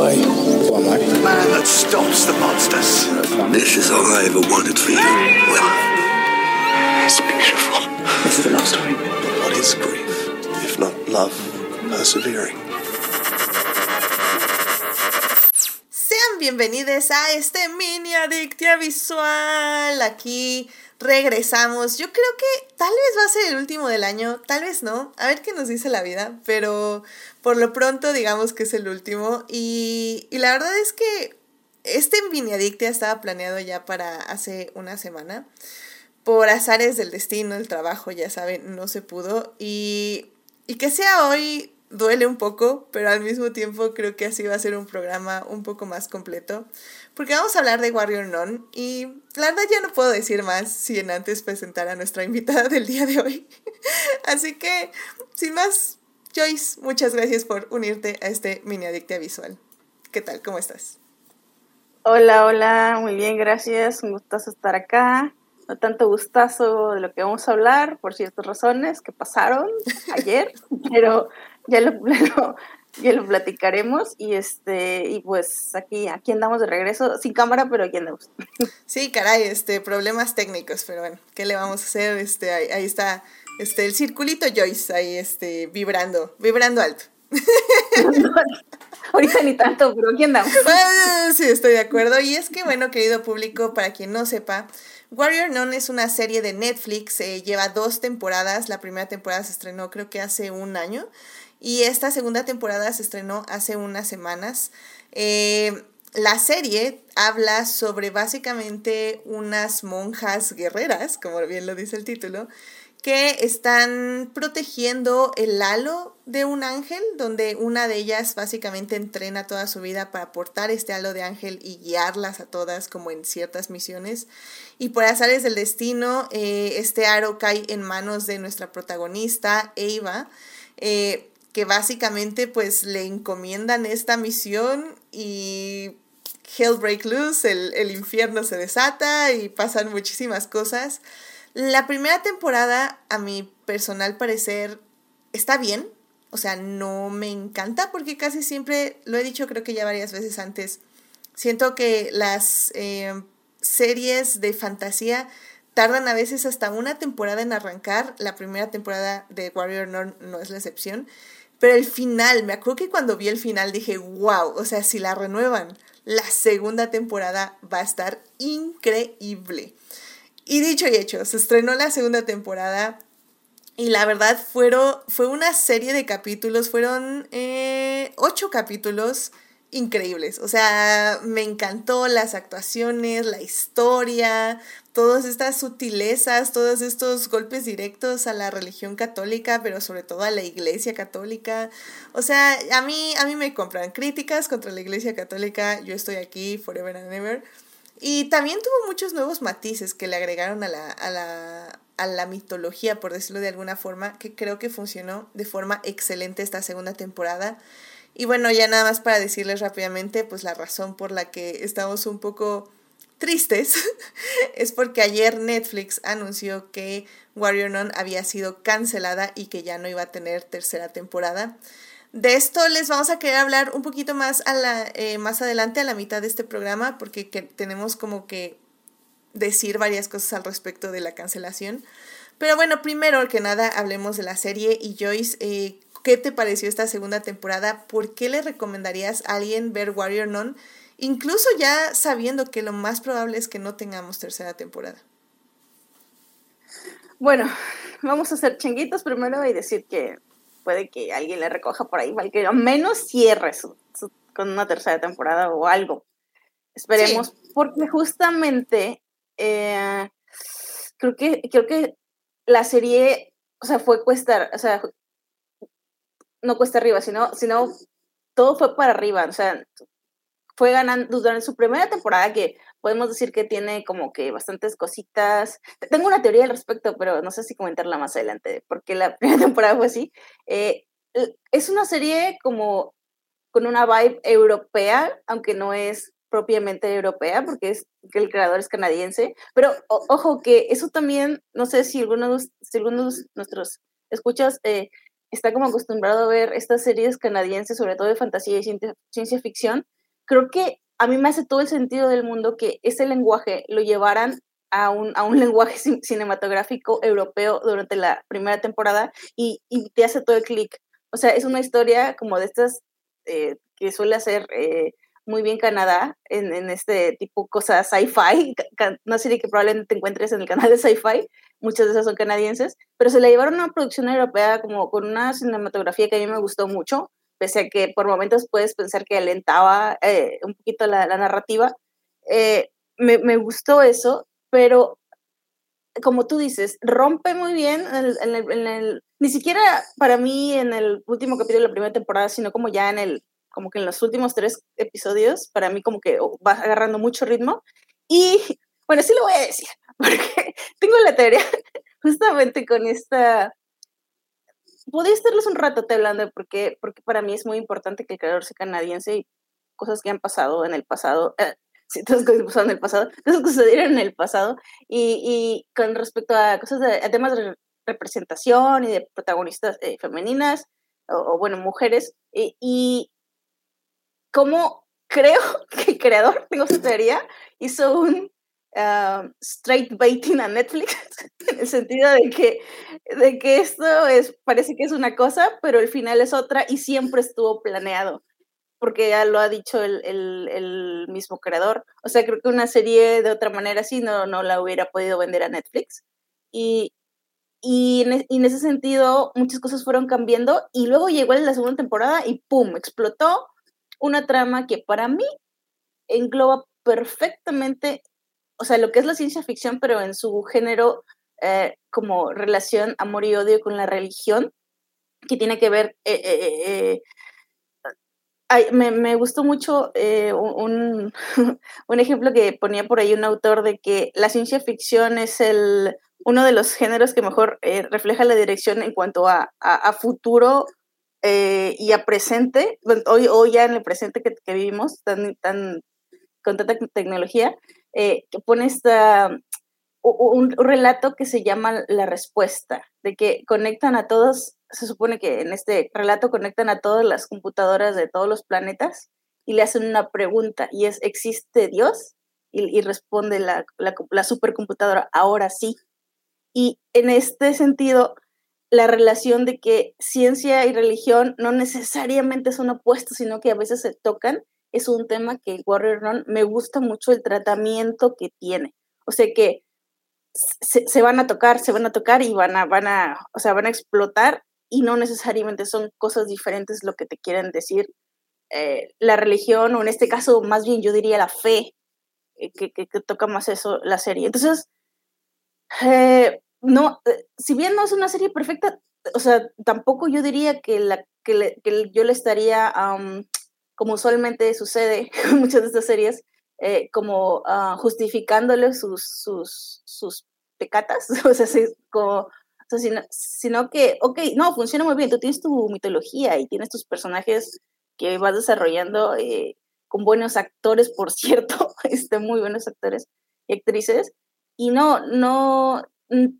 Why? Who am I? Man that stops the monsters. This is all I ever wanted for you. Well, it's beautiful. This is a love story. What is grief, if not love persevering? Sean bienvenidos a este mini adictia visual. Aquí regresamos. Yo creo que tal vez va a ser el último del año, tal vez no. A ver qué nos dice la vida, pero por lo pronto digamos que es el último. Y, y la verdad es que este mini adictia estaba planeado ya para hace una semana. Por azares del destino, el trabajo, ya saben, no se pudo. Y, y que sea hoy duele un poco, pero al mismo tiempo creo que así va a ser un programa un poco más completo. Porque vamos a hablar de Warrior Non y la verdad ya no puedo decir más sin antes presentar a nuestra invitada del día de hoy. así que, sin más, Joyce, muchas gracias por unirte a este mini adictia visual. ¿Qué tal? ¿Cómo estás? Hola, hola, muy bien, gracias. Un gustazo estar acá. No tanto gustazo de lo que vamos a hablar por ciertas razones que pasaron ayer, pero ya lo, lo, ya lo platicaremos y este y pues aquí aquí andamos de regreso sin cámara pero aquí andamos sí caray este problemas técnicos pero bueno qué le vamos a hacer este ahí, ahí está este el circulito Joyce ahí este vibrando vibrando alto. Ahorita ni tanto pero aquí andamos. Sí estoy de acuerdo. Y es que bueno querido público para quien no sepa Warrior Non es una serie de Netflix, eh, lleva dos temporadas, la primera temporada se estrenó creo que hace un año y esta segunda temporada se estrenó hace unas semanas. Eh, la serie habla sobre básicamente unas monjas guerreras, como bien lo dice el título, que están protegiendo el halo de un ángel, donde una de ellas básicamente entrena toda su vida para portar este halo de ángel y guiarlas a todas como en ciertas misiones. Y por azares del destino, eh, este aro cae en manos de nuestra protagonista, Eva, eh, que básicamente pues le encomiendan esta misión y hell break loose, el, el infierno se desata y pasan muchísimas cosas. La primera temporada, a mi personal parecer, está bien. O sea, no me encanta porque casi siempre, lo he dicho creo que ya varias veces antes, siento que las eh, series de fantasía tardan a veces hasta una temporada en arrancar. La primera temporada de Warrior no, no es la excepción. Pero el final, me acuerdo que cuando vi el final dije, wow, o sea, si la renuevan, la segunda temporada va a estar increíble. Y dicho y hecho, se estrenó la segunda temporada y la verdad fueron, fue una serie de capítulos, fueron eh, ocho capítulos increíbles. O sea, me encantó las actuaciones, la historia, todas estas sutilezas, todos estos golpes directos a la religión católica, pero sobre todo a la iglesia católica. O sea, a mí, a mí me compran críticas contra la iglesia católica, yo estoy aquí forever and ever. Y también tuvo muchos nuevos matices que le agregaron a la, a la, a la mitología, por decirlo de alguna forma, que creo que funcionó de forma excelente esta segunda temporada. Y bueno, ya nada más para decirles rápidamente, pues la razón por la que estamos un poco tristes es porque ayer Netflix anunció que Warrior Non había sido cancelada y que ya no iba a tener tercera temporada. De esto les vamos a querer hablar un poquito más, a la, eh, más adelante, a la mitad de este programa, porque que tenemos como que decir varias cosas al respecto de la cancelación. Pero bueno, primero que nada hablemos de la serie y Joyce, eh, ¿qué te pareció esta segunda temporada? ¿Por qué le recomendarías a alguien ver Warrior Non? Incluso ya sabiendo que lo más probable es que no tengamos tercera temporada. Bueno, vamos a hacer chinguitos primero y decir que puede que alguien le recoja por ahí, que al menos cierre su, con una tercera temporada o algo. Esperemos, porque justamente eh, creo que creo que la serie, o sea, fue cuesta, o sea, no cuesta arriba, sino, sino todo fue para arriba, o sea, fue ganando durante su primera temporada que podemos decir que tiene como que bastantes cositas. Tengo una teoría al respecto, pero no sé si comentarla más adelante, porque la primera temporada fue así. Eh, es una serie como con una vibe europea, aunque no es propiamente europea, porque es que el creador es canadiense, pero ojo que eso también, no sé si algunos, si algunos de nuestros escuchas eh, está como acostumbrado a ver estas series canadienses, sobre todo de fantasía y ciencia, ficción, creo que a mí me hace todo el sentido del mundo que ese lenguaje lo llevaran a un, a un lenguaje cinematográfico europeo durante la primera temporada y, y te hace todo el clic. O sea, es una historia como de estas eh, que suele hacer eh, muy bien Canadá en, en este tipo de cosas sci-fi, una serie que probablemente te encuentres en el canal de sci-fi, muchas de esas son canadienses, pero se la llevaron a una producción europea como con una cinematografía que a mí me gustó mucho, pese a que por momentos puedes pensar que alentaba eh, un poquito la, la narrativa. Eh, me, me, gustó eso, pero como tú dices, rompe muy bien en el, en el, ni siquiera para mí en el último capítulo de la primera temporada, sino como ya en el como que en los últimos tres episodios, para mí como que va agarrando mucho ritmo. Y bueno, sí lo voy a decir, porque tengo la teoría justamente con esta... Podría estarles un rato hablando de por qué, porque para mí es muy importante que el creador sea canadiense y cosas que han pasado en el pasado, eh, sí, cosas que pasado en el pasado, cosas que sucedieron en el pasado, y, y con respecto a cosas de temas de representación y de protagonistas eh, femeninas, o, bueno, mujeres, y, y como creo que el creador, tengo esa teoría, hizo un uh, straight baiting a Netflix, en el sentido de que, de que esto es, parece que es una cosa, pero el final es otra y siempre estuvo planeado, porque ya lo ha dicho el, el, el mismo creador. O sea, creo que una serie de otra manera así no, no la hubiera podido vender a Netflix. Y, y en, y en, ese sentido muchas cosas fueron cambiando y luego llegó la segunda temporada y ¡pum! explotó una trama que para mí engloba perfectamente, o sea, lo que es la ciencia ficción, pero en su género eh, como relación amor y odio con la religión, que tiene que ver... Eh, eh, me, me, gustó mucho un, un, ejemplo que ponía por ahí un autor de que la ciencia ficción es el, uno de los géneros que mejor refleja la dirección en cuanto a, a, futuro y a presente, hoy, hoy ya en el presente que, que vivimos, tan, tan, con tanta tecnología, eh, que pone esta, un, un, relato que se llama La Respuesta, de que conectan a todos, se supone que en este relato conectan a todas las computadoras de todos los planetas y le hacen una pregunta y es, ¿existe Dios? Y, y responde la, la, la supercomputadora, ahora sí. Y en este sentido, la relación de que ciencia y religión no necesariamente son opuestos, sino que a veces se tocan, es un tema que Warrior Run me gusta mucho el tratamiento que tiene. O sea que se, van a tocar, se van a tocar y van a, van a, o sea, van a explotar y no necesariamente son cosas diferentes lo que te quieren decir eh, la religión, o en este caso más bien yo diría la fe, eh, que, que, que, toca más eso la serie. Entonces, eh, no, si bien no es una serie perfecta, o sea, tampoco yo diría que, la, que, que yo le estaría, como usualmente sucede con muchas de estas series, eh, como uh, justificándole sus, sus, sus pecatas, o sea, sí, como, o sea, sino, sino, que, ok, no, funciona muy bien, tú tienes tu mitología y tienes tus personajes que vas desarrollando eh, con buenos actores, por cierto, este, muy buenos actores y actrices, y no, no,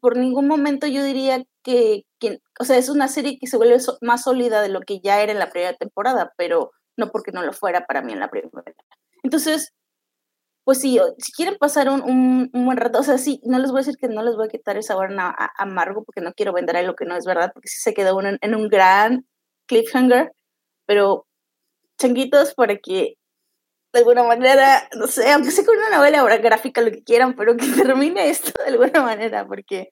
por ningún momento yo diría que, que, o sea, es una serie que se vuelve más sólida de lo que ya era en la primera temporada, pero no porque no lo fuera para mí en la primera. Entonces, pues sí, si quieren pasar un, un, buen rato, o sea, sí, no les voy a decir que no les voy a quitar el sabor a, a, amargo porque no quiero vender algo que no es verdad, porque sí se quedó uno en, en un gran cliffhanger, pero changuitos para que de alguna manera, no sé, aunque sea con una novela gráfica, lo que quieran, pero que termine esto de alguna manera, porque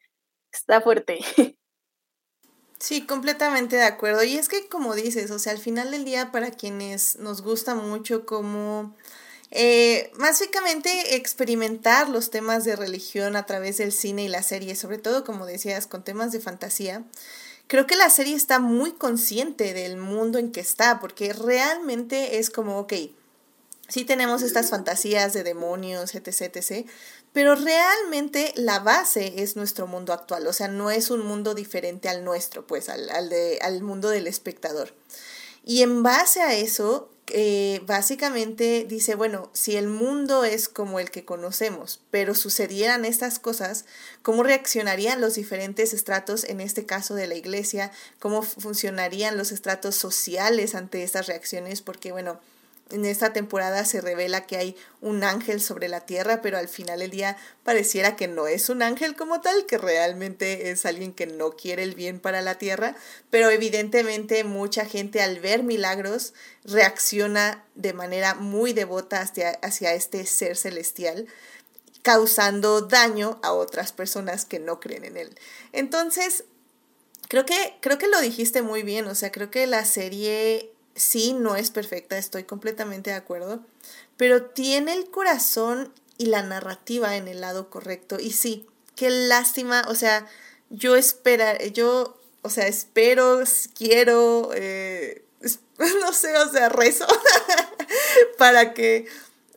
está fuerte. Sí, completamente de acuerdo. Y es que, como dices, o sea, al final del día, para quienes nos gusta mucho como... Eh, básicamente experimentar los temas de religión a través del cine y la serie, sobre todo como decías, con temas de fantasía, creo que la serie está muy consciente del mundo en que está, porque realmente es como, ok, sí tenemos estas fantasías de demonios, etc, etc, pero realmente la base es nuestro mundo actual, o sea, no es un mundo diferente al nuestro, pues, al, al, de, al mundo del espectador. Y en base a eso, eh, básicamente dice, bueno, si el mundo es como el que conocemos, pero sucedieran estas cosas, ¿cómo reaccionarían los diferentes estratos, en este caso de la iglesia? ¿Cómo funcionarían los estratos sociales ante estas reacciones? Porque, bueno, en esta temporada se revela que hay un ángel sobre la tierra, pero al final del día pareciera que no es un ángel como tal, que realmente es alguien que no quiere el bien para la tierra, pero evidentemente mucha gente al ver milagros reacciona de manera muy devota hacia, hacia este ser celestial causando daño a otras personas que no creen en él. Entonces, creo que, creo que lo dijiste muy bien, o sea, creo que la serie sí, no es perfecta, estoy completamente de acuerdo, pero tiene el corazón y la narrativa en el lado correcto. Y sí, qué lástima, o sea, yo espera, yo, o sea, espero, quiero, eh, no sé, o sea, rezo para que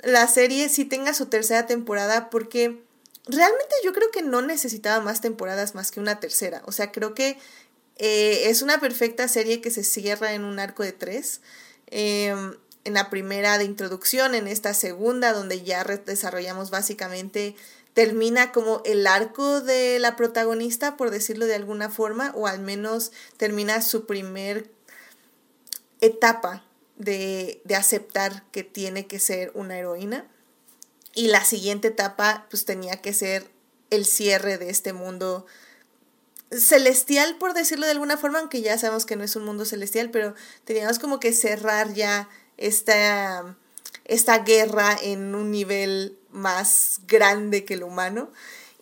la serie sí tenga su tercera temporada porque realmente yo creo que no necesitaba más temporadas más que una tercera. O sea, creo que eh, es una perfecta serie que se cierra en un arco de tres. Em, en la primera de introducción, en esta segunda, donde ya desarrollamos básicamente, termina como el arco de la protagonista, por decirlo de alguna forma, o al menos termina su primer etapa de, de aceptar que tiene que ser una heroína. Y la siguiente etapa, pues tenía que ser el cierre de este mundo celestial, por decirlo de alguna forma, aunque ya sabemos que no es un mundo celestial, pero teníamos como que cerrar ya esta, esta guerra en un nivel más grande que el humano.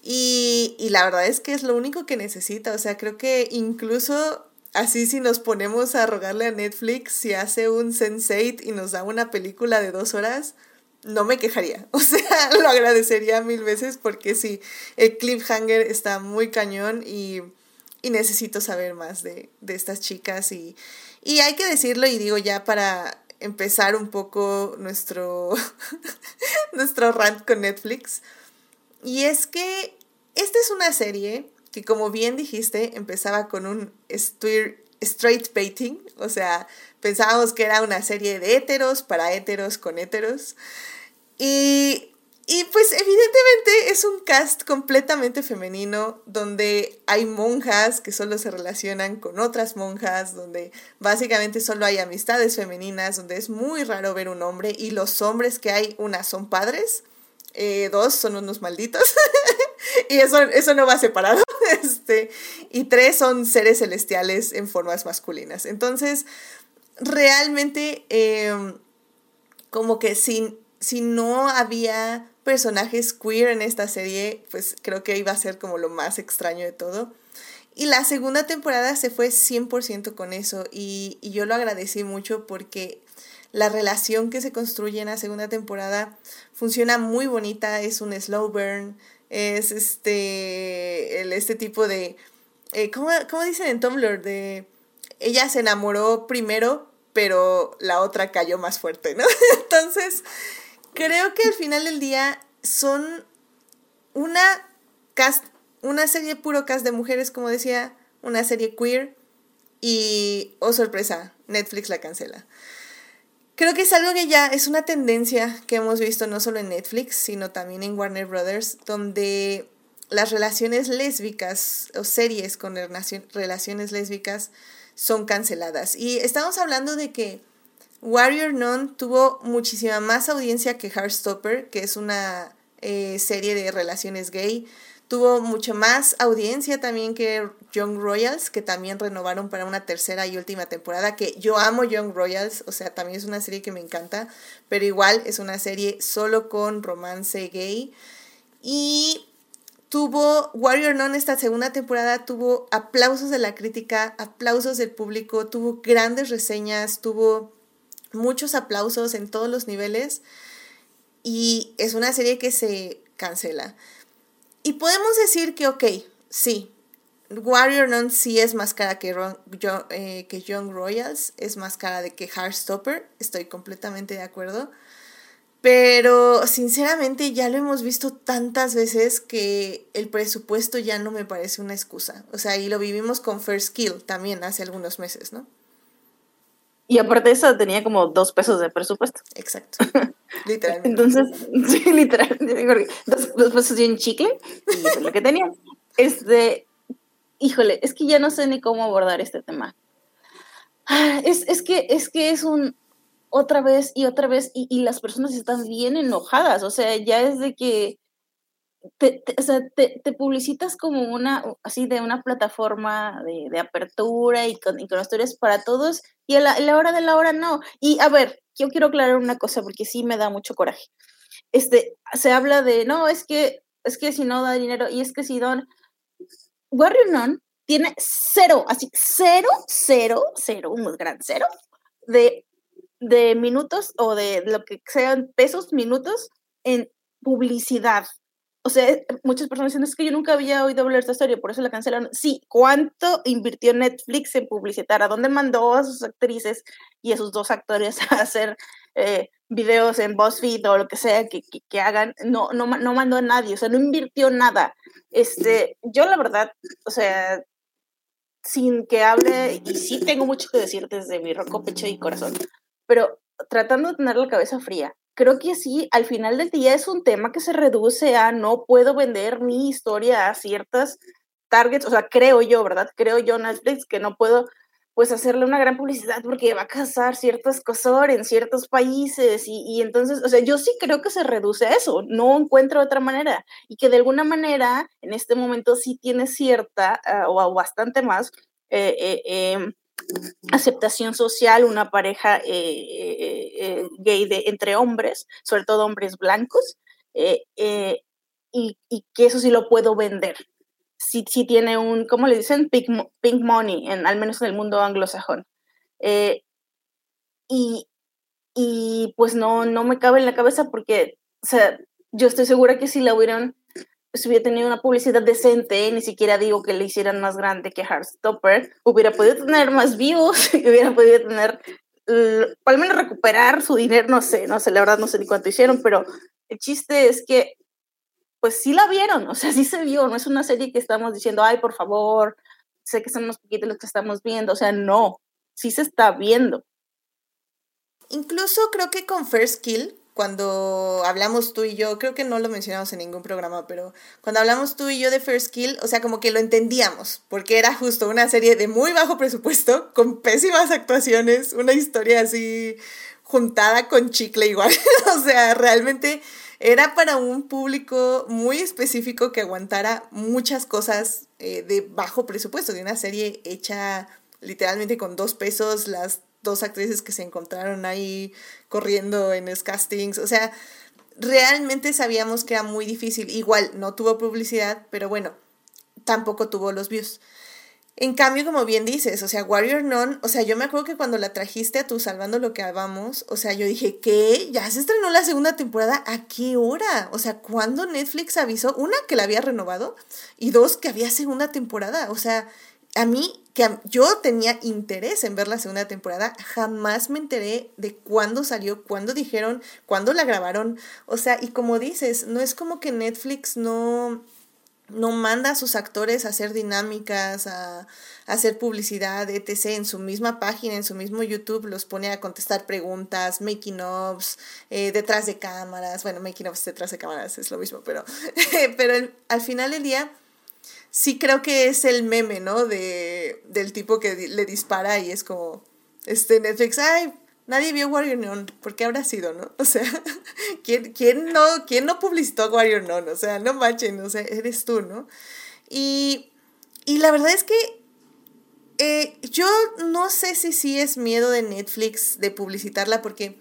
Y, y la verdad es que es lo único que necesita. O sea, creo que incluso así si nos ponemos a rogarle a Netflix si hace un Sense8 y nos da una película de dos horas, no me quejaría. O sea, lo agradecería mil veces porque sí, el cliffhanger está muy cañón y y necesito saber más de, estas chicas y, y hay que decirlo y digo ya para empezar un poco nuestro, nuestro rant con Netflix. Y es que esta es una serie que como bien dijiste empezaba con un straight baiting, o sea, pensábamos que era una serie de héteros para héteros con héteros. Y y pues evidentemente es un cast completamente femenino donde hay monjas que solo se relacionan con otras monjas, donde básicamente solo hay amistades femeninas, donde es muy raro ver un hombre y los hombres que hay, una son padres, eh, dos son unos malditos y eso, eso no va separado, este, y tres son seres celestiales en formas masculinas. Entonces, realmente em, como que si, si no había personajes queer en esta serie, pues creo que iba a ser como lo más extraño de todo. Y la segunda temporada se fue 100% con eso y, y, yo lo agradecí mucho porque la relación que se construye en la segunda temporada funciona muy bonita, es un slow burn, es este, el, este tipo de, eh, ¿cómo, ¿cómo dicen en Tumblr? De, ella se enamoró primero, pero la otra cayó más fuerte, ¿no? Entonces, creo que al final del día son una cast, una serie puro cast de mujeres, como decía, una serie queer y, oh sorpresa, Netflix la cancela. Creo que es algo que ya es una tendencia que hemos visto no solo en Netflix, sino también en Warner Brothers, donde las relaciones lésbicas o series con relaciones lésbicas son canceladas. Y estamos hablando de que Warrior Nun tuvo muchísima más audiencia que Heartstopper, que es una eh, serie de relaciones gay. Tuvo mucho más audiencia también que Young Royals, que también renovaron para una tercera y última temporada, que yo amo Young Royals, o sea, también es una serie que me encanta, pero igual es una serie solo con romance gay. Y tuvo Warrior Nun esta segunda temporada, tuvo aplausos de la crítica, aplausos del público, tuvo grandes reseñas, tuvo muchos aplausos en todos los niveles y es una serie que se cancela. Y podemos decir que, ok, sí, Warrior Nun sí es más cara que, eh, que Young Royals, es más cara de que Heartstopper, estoy completamente de acuerdo. Pero sinceramente ya lo hemos visto tantas veces que el presupuesto ya no me parece una excusa. O sea, y lo vivimos con First Kill también hace algunos meses, ¿no? Y aparte de eso tenía como dos pesos de presupuesto. Exacto. Literalmente. Entonces, sí, literalmente. Dos, dos pesos y un chicle. Y eso es lo que tenía. Este, híjole, es que ya no sé ni cómo abordar este tema. Ah, Es, es que, es que es un otra vez y otra vez, y, y las personas están bien enojadas. O sea, ya es de que te, o sea, te, te publicitas como una, así de una plataforma de, de apertura y con, y con historias para todos, y a la, a la hora de la hora no. Y a ver, yo quiero aclarar una cosa porque sí me da mucho coraje. Este, se habla de, no, es que, es que si no da dinero, y es que si don, Warrior Nun tiene cero, así, cero, cero, cero, un gran cero, de, de minutos o de lo que sean pesos, minutos en publicidad. O sea, muchas personas dicen, es que yo nunca había oído hablar de esta historia, por eso la cancelaron. Sí, ¿cuánto invirtió Netflix en publicitar? ¿A dónde mandó a sus actrices y a sus dos actores a hacer eh, videos en BuzzFeed o lo que sea que, que, que hagan? No, no mandó a nadie, o sea, no invirtió nada. Este, yo la verdad, o sea, sin que hable, y sí tengo mucho que decir desde mi roco pecho y corazón, pero tratando de tener la cabeza fría, creo que sí, al final del día es un tema que se reduce a no puedo vender mi historia a ciertas targets, o sea, creo yo, ¿verdad? Creo yo Netflix que no puedo pues hacerle una gran publicidad porque va a casar ciertos cosor en ciertos países y, y entonces, o sea, yo sí creo que se reduce a eso, no encuentro otra manera y que de alguna manera en este momento sí tiene cierta uh, o bastante más eh, eh, eh, aceptación social una pareja eh, eh, eh, gay de, entre hombres, sobre todo hombres blancos, y, que eso sí lo puedo vender. Sí, sí tiene un, ¿cómo le dicen? Pink, pink money, en, al menos en el mundo anglosajón. Y, y pues no, no me cabe en la cabeza porque, o sea, yo estoy segura que si la hubieran si hubiera tenido una publicidad decente, ni siquiera digo que le hicieran más grande que Heartstopper, hubiera podido tener más views, hubiera podido tener, al menos recuperar su dinero, no sé, no sé, la verdad no sé ni cuánto hicieron, pero el chiste es que, pues sí la vieron, o sea, sí se vio, no es una serie que estamos diciendo, ay, por favor, sé que son unos poquitos los que estamos viendo, o sea, no, sí se está viendo. Incluso creo que con First Kill, cuando hablamos tú y yo, creo que no lo mencionamos en ningún programa, pero cuando hablamos tú y yo de First Kill, o sea, como que lo entendíamos, porque era justo una serie de muy bajo presupuesto, con pésimas actuaciones, una historia así juntada con chicle igual, o sea, realmente era para un público muy específico que aguantara muchas cosas eh, de bajo presupuesto, de una serie hecha literalmente con dos pesos, las dos actrices que se encontraron ahí corriendo en los castings. O sea, realmente sabíamos que era muy difícil. Igual, no tuvo publicidad, pero bueno, tampoco tuvo los views. En cambio, como bien dices, o sea, Warrior Non, o sea, yo me acuerdo que cuando la trajiste a tu Salvando lo que vamos, o sea, yo dije, ¿qué? ¿Ya se estrenó la segunda temporada? ¿A qué hora? O sea, ¿cuándo Netflix avisó? Una, que la había renovado, y dos, que había segunda temporada. O sea, a mí, que yo tenía interés en ver la segunda temporada, jamás me enteré de cuándo salió, cuándo dijeron, cuándo la grabaron. O sea, y como dices, no es como que Netflix no, no manda a sus actores a hacer dinámicas, a, hacer publicidad, etc. En su misma página, en su mismo YouTube, los pone a contestar preguntas, making ofs, eh, detrás de cámaras. Bueno, making ofs detrás de cámaras es lo mismo, pero, pero al final del día sí creo que es el meme, ¿no? De, del tipo que le dispara y es como, este, Netflix, ay, nadie vio Warrior Non, ¿por qué habrá sido, no? O sea, ¿quién, quién, no, ¿quién no publicitó Warrior Non? O sea, no manchen, o sea, eres tú, ¿no? Y, y la verdad es que eh, yo no sé si sí es miedo de Netflix de publicitarla, porque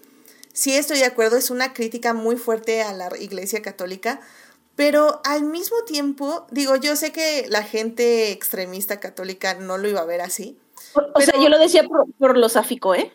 sí estoy de acuerdo, es una crítica muy fuerte a la Iglesia Católica, pero al mismo tiempo, digo, yo sé que la gente extremista católica no lo iba a ver así. O, sea, yo lo decía por, por lo sáfico, ¿eh?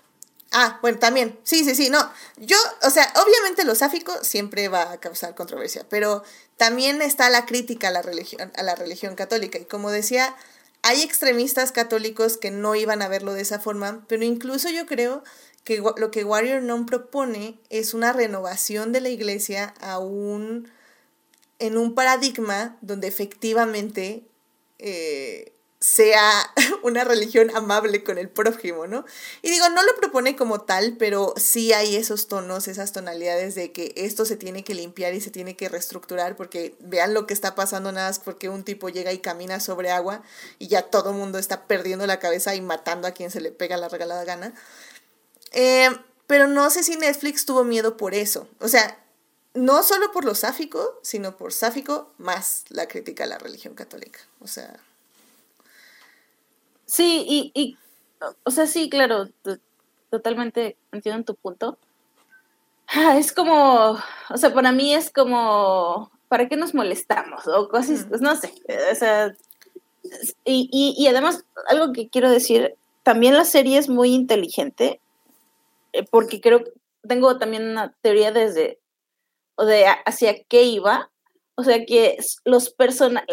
Ah, bueno, también. Sí, sí, sí, no. Yo, o sea, obviamente lo sáfico siempre va a causar controversia, pero también está la crítica a la religión, a la religión católica. Y como decía, hay extremistas católicos que no iban a verlo de esa forma, pero incluso yo creo que lo que Warrior Non propone es una renovación de la iglesia a un en un paradigma donde efectivamente eh, sea una religión amable con el prójimo, ¿no? Y digo, no lo propone como tal, pero sí hay esos tonos, esas tonalidades de que esto se tiene que limpiar y se tiene que reestructurar porque vean lo que está pasando nada más porque un tipo llega y camina sobre agua y ya todo el mundo está perdiendo la cabeza y matando a quien se le pega la regalada gana. Eh, pero no sé si Netflix tuvo miedo por eso. O sea, no solo por lo sáfico, sino por sáfico más la crítica a la religión católica. O sea... Sí, y, y o sea, sí, claro, totalmente entiendo tu punto. Ah, es como, o sea, para mí es como, ¿para qué nos molestamos? O cosas, pues no sé, o sea, y, y, y, además, algo que quiero decir, también la serie es muy inteligente, eh, porque creo, tengo también una teoría desde, o de hacia qué iba, o sea, que los personajes,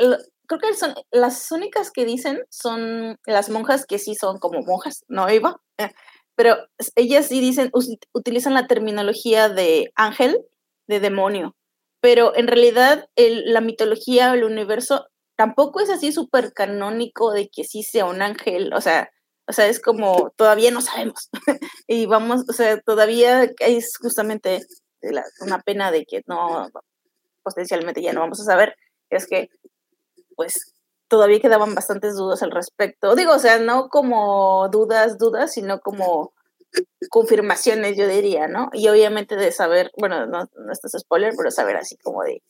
creo que son las únicas que dicen son las monjas que sí son como monjas, no Eva, eh, pero ellas sí dicen, utilizan la terminología de ángel, de demonio, pero en realidad la mitología, el universo, tampoco es así súper canónico de que sí sea un ángel, o sea, o sea, es como todavía no sabemos. y vamos, o sea, todavía es justamente una pena de que no, potencialmente ya no vamos a saber, es que pues todavía quedaban bastantes dudas al respecto. Digo, o sea, no como dudas, dudas, sino como confirmaciones, yo diría, ¿no? Y obviamente de saber, bueno, no, no esto es spoiler, pero saber así como de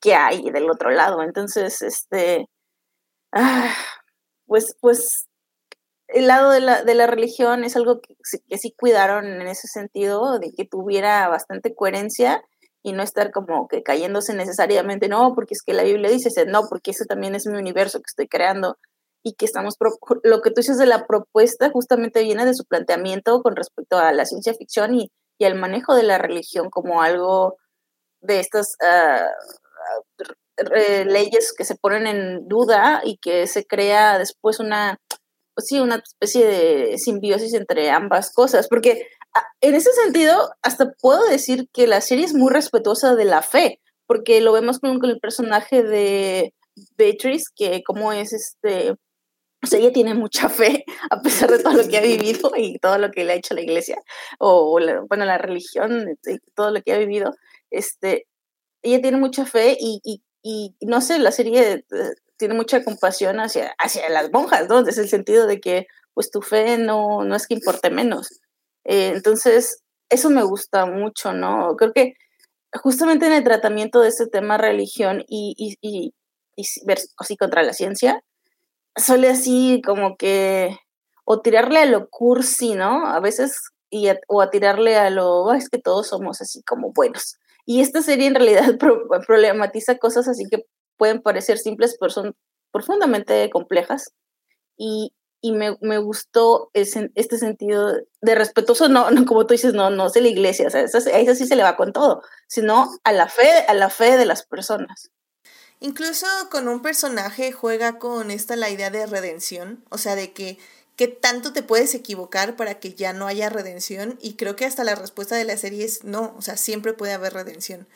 qué hay del otro lado. Entonces, este, ah, pues, pues, el lado de la, de la religión es algo que, que sí cuidaron en ese sentido, de que tuviera bastante coherencia y no estar como que cayéndose necesariamente, no, porque es que la Biblia dice, no, porque ese también es mi universo que estoy creando y que estamos, lo que tú dices de la propuesta justamente viene de su planteamiento con respecto a la ciencia ficción y, y al manejo de la religión como algo de estas ah, leyes que se ponen en duda y que se crea después una, pues sí, una especie de simbiosis entre ambas cosas, porque Ah, en ese sentido, hasta puedo decir que la serie es muy respetuosa de la fe, porque lo vemos con, el personaje de Beatrice, que como es este, o sea, ella tiene mucha fe, a pesar de todo lo que ha vivido y todo lo que le ha hecho la iglesia, o, bueno, la religión, y todo lo que ha vivido, este, ella tiene mucha fe y, y, y no sé, la serie eh, tiene mucha compasión hacia, hacia las monjas, ¿no? Desde el sentido de que, pues, tu fe no, no es que importe menos. Eh, entonces, eso me gusta mucho, ¿no? Creo que justamente en el tratamiento de este tema religión y, y, y, y así contra la ciencia, suele así como que, o tirarle a lo cursi, ¿no? A veces, y o a tirarle a lo, es que todos somos así como buenos. Y esta serie en realidad problematiza cosas así que pueden parecer simples, pero son profundamente complejas. Y, y me, me gustó ese, este sentido de respetuoso, no, no, como tú dices, no, no es la iglesia, o sea, eso, eso sí se le va con todo, sino a la fe, a la fe de las personas. Incluso con un personaje juega con esta la idea de redención, o sea, de que qué tanto te puedes equivocar para que ya no haya redención y creo que hasta la respuesta de la serie es no, o sea, siempre puede haber redención.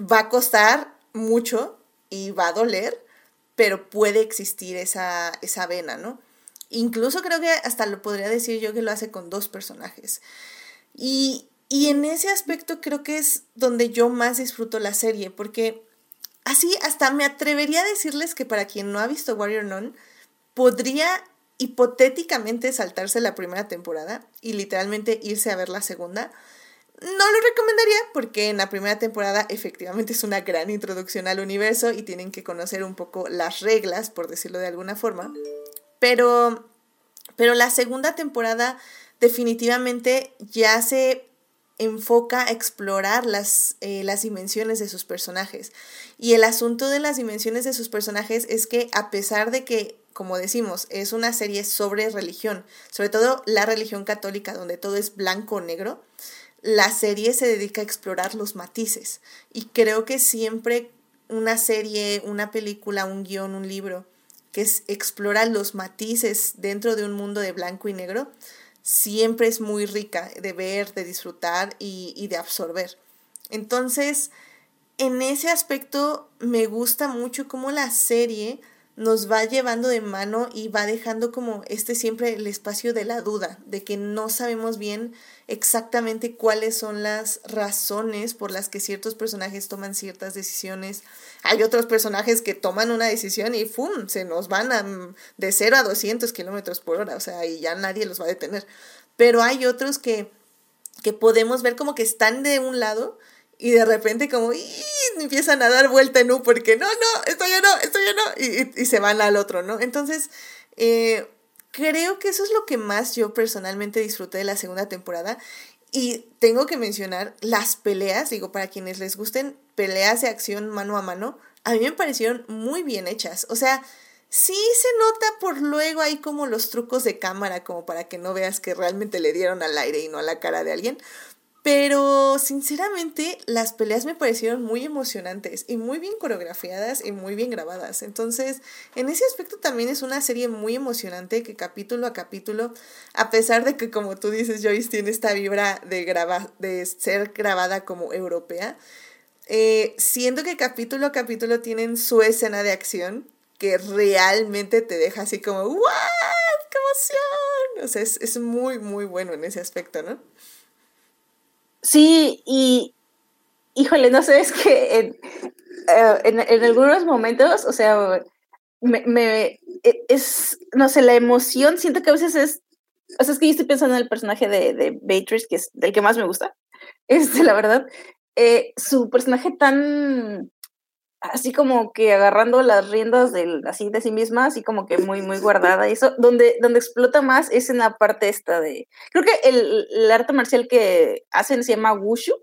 Va a costar mucho y va a doler, pero puede existir esa, esa vena, ¿no? Incluso creo que hasta lo podría decir yo que lo hace con dos personajes. Y, en ese aspecto creo que es donde yo más disfruto la serie, porque así hasta me atrevería a decirles que para quien no ha visto Warrior Nun, podría hipotéticamente saltarse la primera temporada y literalmente irse a ver la segunda. No lo recomendaría porque en la primera temporada efectivamente es una gran introducción al universo y tienen que conocer un poco las reglas, por decirlo de alguna forma. Pero, pero la segunda temporada definitivamente ya se enfoca a explorar las, eh, las dimensiones de sus personajes. Y el asunto de las dimensiones de sus personajes es que a pesar de que, como decimos, es una serie sobre religión, sobre todo la religión católica, donde todo es blanco o negro, la serie se dedica a explorar los matices. Y creo que siempre una serie, una película, un guion, un libro, que es, explora los matices dentro de un mundo de blanco y negro, siempre es muy rica de ver, de disfrutar y, de absorber. Entonces, en ese aspecto me gusta mucho cómo la serie nos va llevando de mano y va dejando como este siempre el espacio de la duda, de que no sabemos bien exactamente cuáles son las razones por las que ciertos personajes toman ciertas decisiones. Hay otros personajes que toman una decisión y ¡fum! se nos van a, de 0 a 200 kilómetros por hora, o sea, y ya nadie los va a detener. Pero hay otros que, que podemos ver como que están de un lado y de repente como empiezan a dar vuelta en U porque no, no, esto ya no, esto ya no, y, y, se van al otro, ¿no? Entonces, eh, creo que eso es lo que más yo personalmente disfruté de la segunda temporada. Y tengo que mencionar las peleas, digo, para quienes les gusten peleas de acción mano a mano, a mí me parecieron muy bien hechas. O sea, sí se nota por luego ahí como los trucos de cámara, como para que no veas que realmente le dieron al aire y no a la cara de alguien. Pero sinceramente las peleas me parecieron muy emocionantes y muy bien coreografiadas y muy bien grabadas. Entonces, en ese aspecto también es una serie muy emocionante que capítulo a capítulo, a pesar de que como tú dices, Joyce tiene esta vibra de, graba de ser grabada como europea, eh, siento que capítulo a capítulo tienen su escena de acción que realmente te deja así como, ¡Wow! ¡Qué emoción! O sea, es, es muy, muy bueno en ese aspecto, ¿no? Sí, y híjole, no sé, es que en, eh, en, algunos momentos, o sea, me, me, e, es, no sé, la emoción, siento que a veces es, o sea, es que yo estoy pensando en el personaje de, de Beatrice, que es del que más me gusta, este, la verdad, eh, su personaje tan, así como que agarrando las riendas del, así de sí misma, así como que muy, muy guardada. Y eso, donde, donde explota más es en la parte esta de. Creo que el, el arte marcial que hacen se llama Wushu.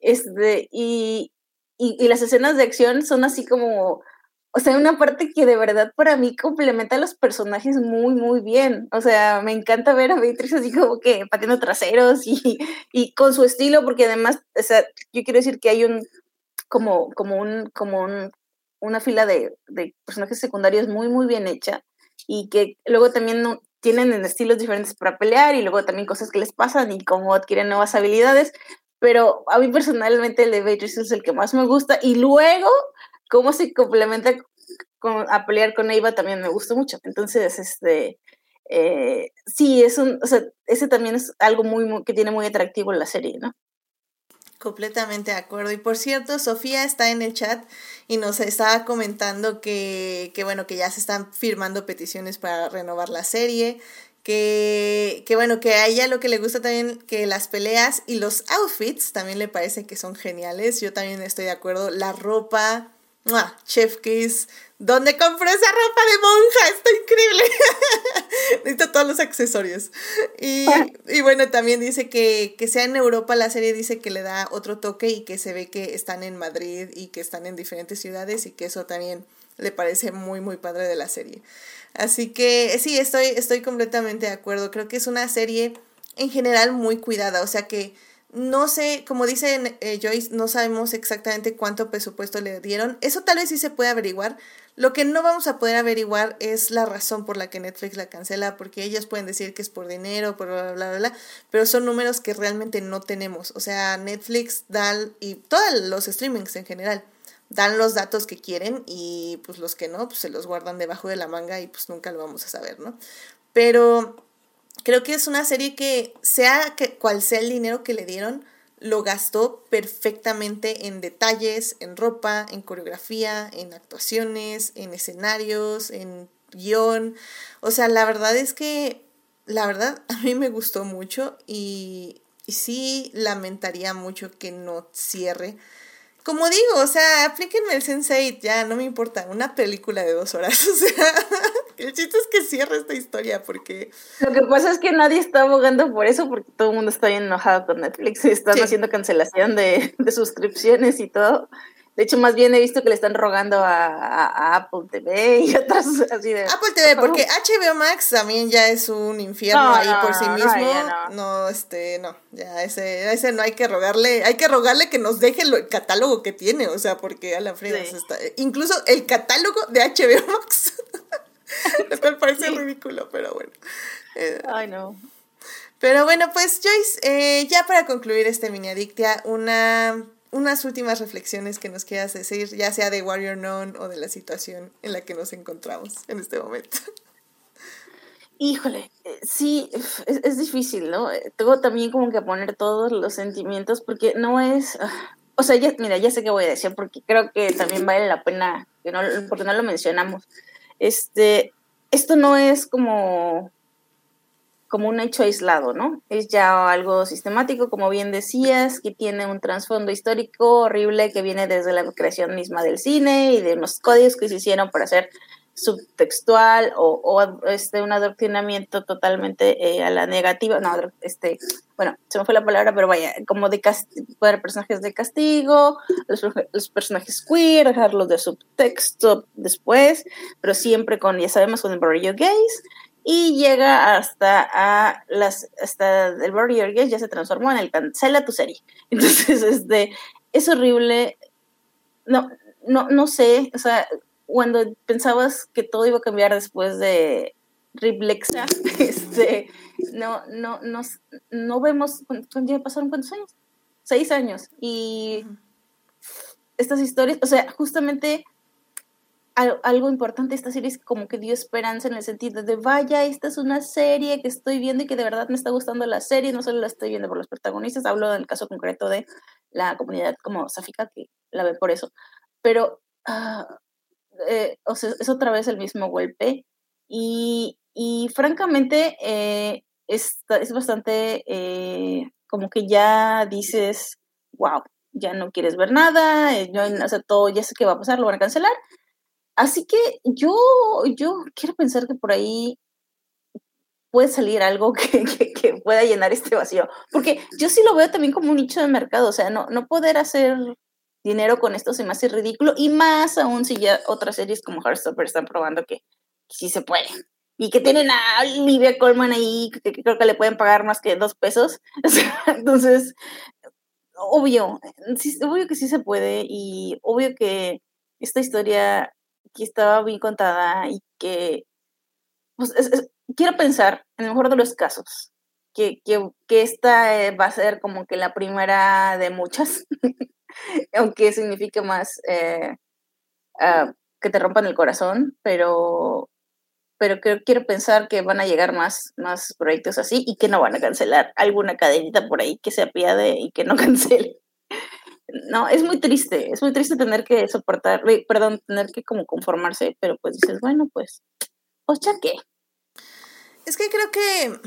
Este, y, y, las escenas de acción son así como. O sea, una parte que de verdad para mí complementa a los personajes muy, muy bien. O sea, me encanta ver a Beatriz así como que pateando traseros y, y con su estilo, porque además, o sea, yo quiero decir que hay un, como, como, un, como un, una fila de, personajes secundarios muy, muy bien hecha y que luego también tienen estilos diferentes para pelear y luego también cosas que les pasan y cómo adquieren nuevas habilidades. Pero a mí personalmente el de Beatrice es el que más me gusta y luego cómo se complementa con, a pelear con Eva también me gusta mucho. Entonces, este, eh, sí, es un, o sea, ese también es algo muy, muy, que tiene muy atractivo en la serie, ¿no? Completamente de acuerdo. Y por cierto, Sofía está en el chat y nos estaba comentando que, que, bueno, que ya se están firmando peticiones para renovar la serie. Que, que bueno, que a ella lo que le gusta también, que las peleas y los outfits también le parece que son geniales. Yo también estoy de acuerdo. La ropa, ¡mua! Chef Kiss, ¿Dónde compré esa ropa de monja? Está increíble. Necesito todos los accesorios. Y, y, bueno, también dice que, que sea en Europa la serie dice que le da otro toque y que se ve que están en Madrid y que están en diferentes ciudades y que eso también le parece muy, muy padre de la serie. Así que sí, estoy, estoy completamente de acuerdo. Creo que es una serie en general muy cuidada. O sea que no sé, como dice eh, Joyce, no sabemos exactamente cuánto presupuesto le dieron. Eso tal vez sí se puede averiguar. Lo que no vamos a poder averiguar es la razón por la que Netflix la cancela, porque ellos pueden decir que es por dinero, por bla, bla, bla, bla, pero son números que realmente no tenemos. O sea, Netflix da, y todos los streamings en general, dan los datos que quieren y pues los que no, pues se los guardan debajo de la manga y pues nunca lo vamos a saber, ¿no? Pero creo que es una serie que, sea que cual sea el dinero que le dieron, lo gastó perfectamente en detalles, en ropa, en coreografía, en actuaciones, en escenarios, en guion. O sea, la verdad es que, la verdad, a mí me gustó mucho y, y sí lamentaría mucho que no cierre como digo, o sea, aplíquenme el Sense8, ya, no me importa, una película de dos horas, o sea, el chiste es que cierre esta historia, porque... Lo que pasa es que nadie está abogando por eso, porque todo el mundo está bien enojado con Netflix, y están sí. haciendo cancelación de, de suscripciones y todo. De hecho, más bien he visto que le están rogando a, a, a Apple TV y otras así de... Apple TV, porque HBO Max también ya es un infierno no, ahí no, por sí mismo. No, no, este, no, ya ese, ese no hay que rogarle, hay que rogarle que nos deje el catálogo que tiene, o sea, porque a la sí. está... Incluso el catálogo de HBO Max, lo cual parece sí. ridículo, pero bueno. Eh, Ay, no. Pero bueno, pues Joyce, eh, ya para concluir este mini adictia, una unas últimas reflexiones que nos quieras decir, ya sea de Warrior Non o de la situación en la que nos encontramos en este momento. Híjole, eh, sí, es, es difícil, ¿no? Eh, Tengo también como que poner todos los sentimientos porque no es, ah, o sea, ya, mira, ya sé qué voy a decir porque creo que también vale la pena, que no, porque no lo mencionamos. Este, esto no es como, como un hecho aislado, ¿no? Es ya algo sistemático, como bien decías, que tiene un trasfondo histórico horrible que viene desde la creación misma del cine y de los códigos que se hicieron para hacer subtextual o, o este, un adoctrinamiento totalmente eh, a la negativa, no, este, bueno, se me fue la palabra, pero vaya, como de para personajes de castigo, los, los, personajes queer, dejarlos de subtexto después, pero siempre con, ya sabemos, con el barrio gays, y llega hasta a las, hasta el barrio gays ya se transformó en el cancela tu serie. Entonces, este, es horrible, no, no, no sé, o sea, cuando pensabas que todo iba a cambiar después de Riblexa, este, no, no, no, no vemos, ya pasaron cuántos años? Seis años. Y estas historias, o sea, justamente algo importante de esta serie es como que dio esperanza en el sentido de, vaya, esta es una serie que estoy viendo y que de verdad me está gustando la serie, no solo la estoy viendo por los protagonistas, hablo del caso concreto de la comunidad como Sáfica, que la ve por eso, pero uh, eh, o sea, es otra vez el mismo golpe. Y, y francamente, eh, es, es, bastante eh, como que ya dices, wow, ya no quieres ver nada, eh, yo, o sea, todo, ya sé qué va a pasar, lo van a cancelar. Así que yo, yo quiero pensar que por ahí puede salir algo que, que, pueda llenar este vacío. Porque yo sí lo veo también como un nicho de mercado, o sea, no, no poder hacer dinero con esto se me hace ridículo y más aún si ya otras series como Heartstopper están probando que, sí se puede. Y que tienen a Olivia Colman ahí, que, creo que le pueden pagar más que dos pesos. Entonces, obvio, obvio que sí se puede y obvio que esta historia que estaba bien contada y que, pues, es, es, quiero pensar, en el mejor de los casos, que, que, esta eh, va a ser como que la primera de muchas. aunque signifique más eh, uh, que te rompan el corazón, pero, pero que, quiero pensar que van a llegar más, más proyectos así y que no van a cancelar alguna cadenita por ahí que se apiade y que no cancele. No, es muy triste, es muy triste tener que soportar, perdón, tener que como conformarse, pero pues dices, bueno, pues, pues ya qué. Es que creo que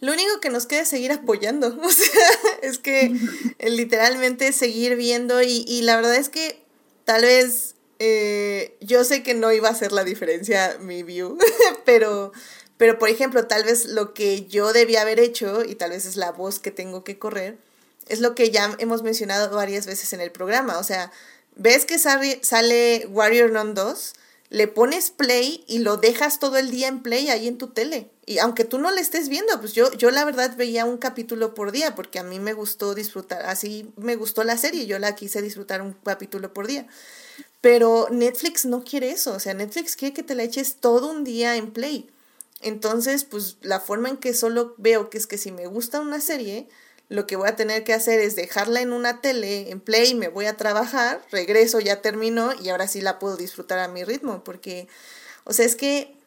lo único que nos queda es seguir apoyando. O sea, es que literalmente seguir viendo y, y, la verdad es que tal vez eh, yo sé que no iba a hacer la diferencia mi view, pero, pero por ejemplo, tal vez lo que yo debía haber hecho y tal vez es la voz que tengo que correr, es lo que ya hemos mencionado varias veces en el programa. O sea, ves que sale, Warrior Non 2 le pones play y lo dejas todo el día en play ahí en tu tele. Y aunque tú no le estés viendo, pues yo, yo la verdad veía un capítulo por día porque a mí me gustó disfrutar, así me gustó la serie, yo la quise disfrutar un capítulo por día. Pero Netflix no quiere eso, o sea, Netflix quiere que te la eches todo un día en play. Entonces, pues la forma en que solo veo que es que si me gusta una serie, lo que voy a tener que hacer es dejarla en una tele, en play, me voy a trabajar, regreso, ya termino y ahora sí la puedo disfrutar a mi ritmo, porque, o sea, es que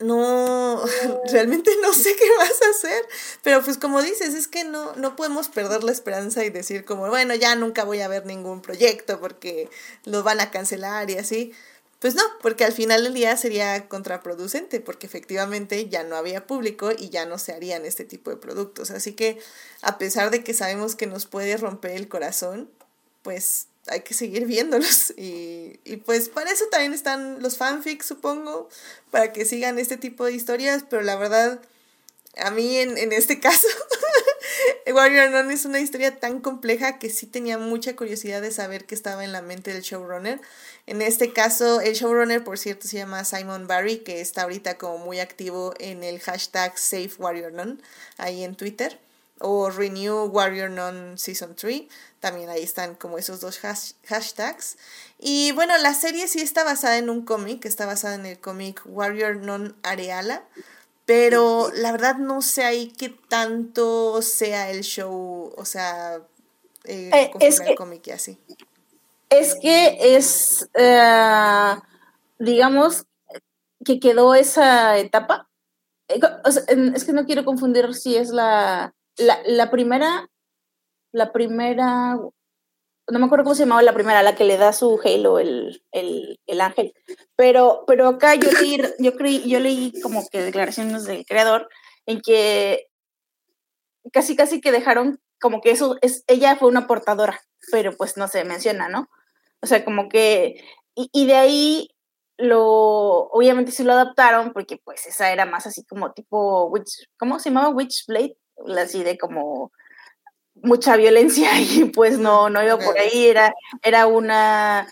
no, realmente no sé qué vas a hacer, pero pues como dices, es que no, no podemos perder la esperanza y decir como, bueno, ya nunca voy a ver ningún proyecto porque lo van a cancelar y así. Pues no, porque al final del día sería contraproducente, porque efectivamente ya no había público y ya no se harían este tipo de productos. Así que a pesar de que sabemos que nos puede romper el corazón, pues hay que seguir viéndolos. Y, y pues para eso también están los fanfics, supongo, para que sigan este tipo de historias, pero la verdad, a mí en, en este caso, Warrior Non es una historia tan compleja que sí tenía mucha curiosidad de saber qué estaba en la mente del showrunner. En este caso, el showrunner, por cierto, se llama Simon Barry, que está ahorita como muy activo en el hashtag Save Warrior ahí en Twitter, o Renew Warrior Non Season 3, también ahí están como esos dos hash hashtags. Y bueno, la serie sí está basada en un cómic, está basada en el cómic Warrior Non Areala, pero la verdad no sé ahí qué tanto sea el show, o sea, eh, Eh, es al que- cómic y así. Es que es, eh, digamos, que quedó esa etapa. Eh, o sea, es que no quiero confundir si es la, la, la primera, la primera, no me acuerdo cómo se llamaba la primera, la que le da su halo, el, el, el ángel. Pero, pero acá yo leí, yo creí, yo leí como que declaraciones del creador en que casi casi que dejaron como que eso es, ella fue una portadora, pero pues no se menciona, ¿no? O sea, como que, y, de ahí lo, obviamente sí lo adaptaron, porque pues esa era más así como tipo, witch, ¿cómo se llamaba? Witchblade, así de como mucha violencia y pues no, no iba por ahí, era, era una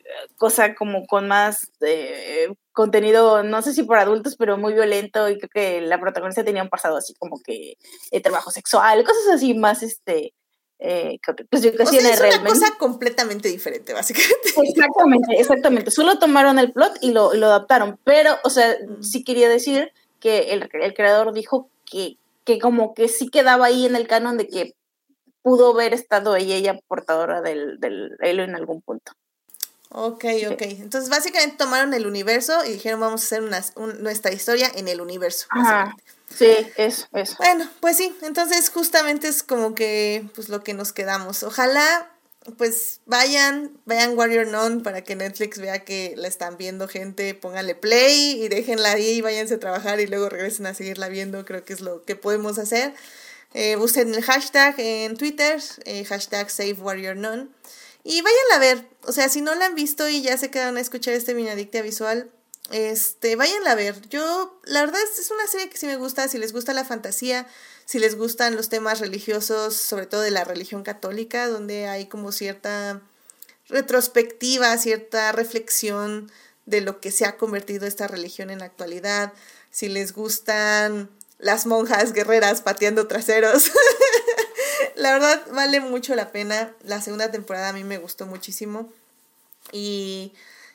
eh, cosa como con más eh, contenido, no sé si por adultos, pero muy violento y creo que la protagonista tenía un pasado así como que de trabajo sexual, cosas así más, este, eh, pues yo O sea, es una cosa completamente diferente, básicamente. Exactamente, exactamente. Solo tomaron el plot y lo, lo adaptaron. Pero, o sea, sí quería decir que el, el creador dijo que, que como que sí quedaba ahí en el canon de que pudo haber estado ella, ella portadora del, del Halo en algún punto. Ok, ok. Entonces, básicamente tomaron el universo y dijeron, vamos a hacer una, un- nuestra historia en el universo. Ajá. Sí, eso, eso. Bueno, pues sí, entonces justamente es como que pues lo que nos quedamos. Ojalá pues vayan, vayan Warrior Non para que Netflix vea que la están viendo gente, pónganle play y déjenla ahí, váyanse a trabajar y luego regresen a seguirla viendo, creo que es lo que podemos hacer. Eh, el hashtag en Twitter, eh, hashtag Save Warrior Non. Y vayan a ver, o sea, si no la han visto y ya se quedaron a escuchar este Minadictia visual, este, vayan a ver. Yo, la verdad, es, es una serie que sí me gusta, si les gusta la fantasía, si les gustan los temas religiosos, sobre todo de la religión católica, donde hay como cierta retrospectiva, cierta reflexión de lo que se ha convertido esta religión en la actualidad, si les gustan las monjas guerreras pateando traseros. la verdad vale mucho la pena. La segunda temporada a mí me gustó muchísimo. Y,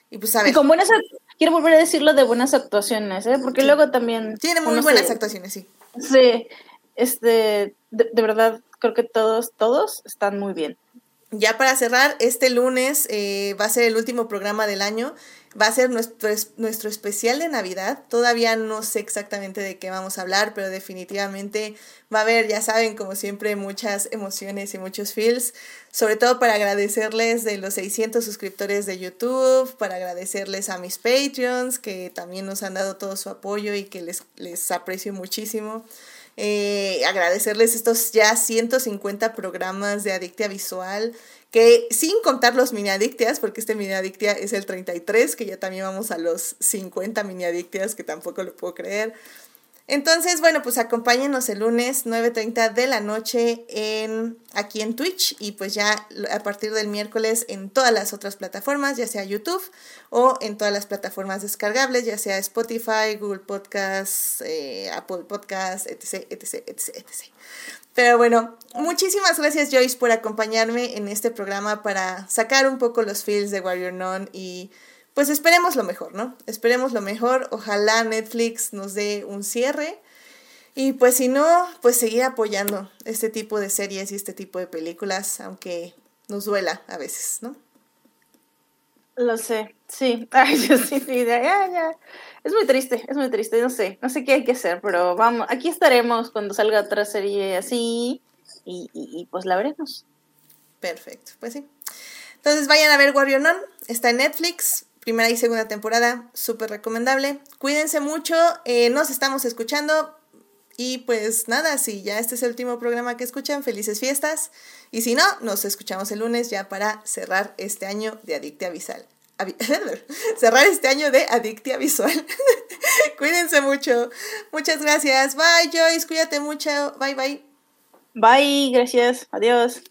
y pues a Y ver, con buenas, quiero volver a decirlo de buenas actuaciones, ¿eh? Porque luego también... tiene muy buenas se- actuaciones, sí. Sí, este, de, de verdad, creo que todos, todos están muy bien. Ya para cerrar, este lunes eh, va a ser el último programa del año. Va a ser nuestro, es- nuestro especial de Navidad. Todavía no sé exactamente de qué vamos a hablar, pero definitivamente va a haber, ya saben, como siempre, muchas emociones y muchos feels. Sobre todo para agradecerles de los 600 suscriptores de YouTube, para agradecerles a mis Patreons, que también nos han dado todo su apoyo y que les, les aprecio muchísimo. Eh, agradecerles estos ya 150 programas de Adictia Visual, que sin contar los mini adictias, porque este mini adictia es el 33, que ya también vamos a los 50 mini adictias, que tampoco lo puedo creer. Entonces, bueno, pues acompáñenos el lunes 9.30 de la noche en, aquí en Twitch y pues ya a partir del miércoles en todas las otras plataformas, ya sea YouTube o en todas las plataformas descargables, ya sea Spotify, Google Podcasts, eh, Apple Podcasts, etc, etc, etc, etc. Pero bueno, muchísimas gracias Joyce por acompañarme en este programa para sacar un poco los feels de Warrior Non y pues esperemos lo mejor, ¿no? Esperemos lo mejor. Ojalá Netflix nos dé un cierre. Y pues si no, pues seguir apoyando este tipo de series y este tipo de películas, aunque nos duela a veces, ¿no? Lo sé, sí. Ay, yo sí, sí, ya, ya, ya. Es muy triste, es muy triste, no sé, no sé qué hay que hacer, pero vamos, aquí estaremos cuando salga otra serie así y, y, pues la veremos. Perfecto, pues sí. Entonces vayan a ver Warrior Non, está en Netflix, primera y segunda temporada, súper recomendable. Cuídense mucho, eh, nos estamos escuchando y pues nada, si ya este es el último programa que escuchan, felices fiestas. Y si no, nos escuchamos el lunes ya para cerrar este año de Adictia Visual. Cerrar este año de Adictia Visual. Cuídense mucho. Muchas gracias. Bye Joyce, cuídate mucho. Bye bye. Bye, gracias, adiós.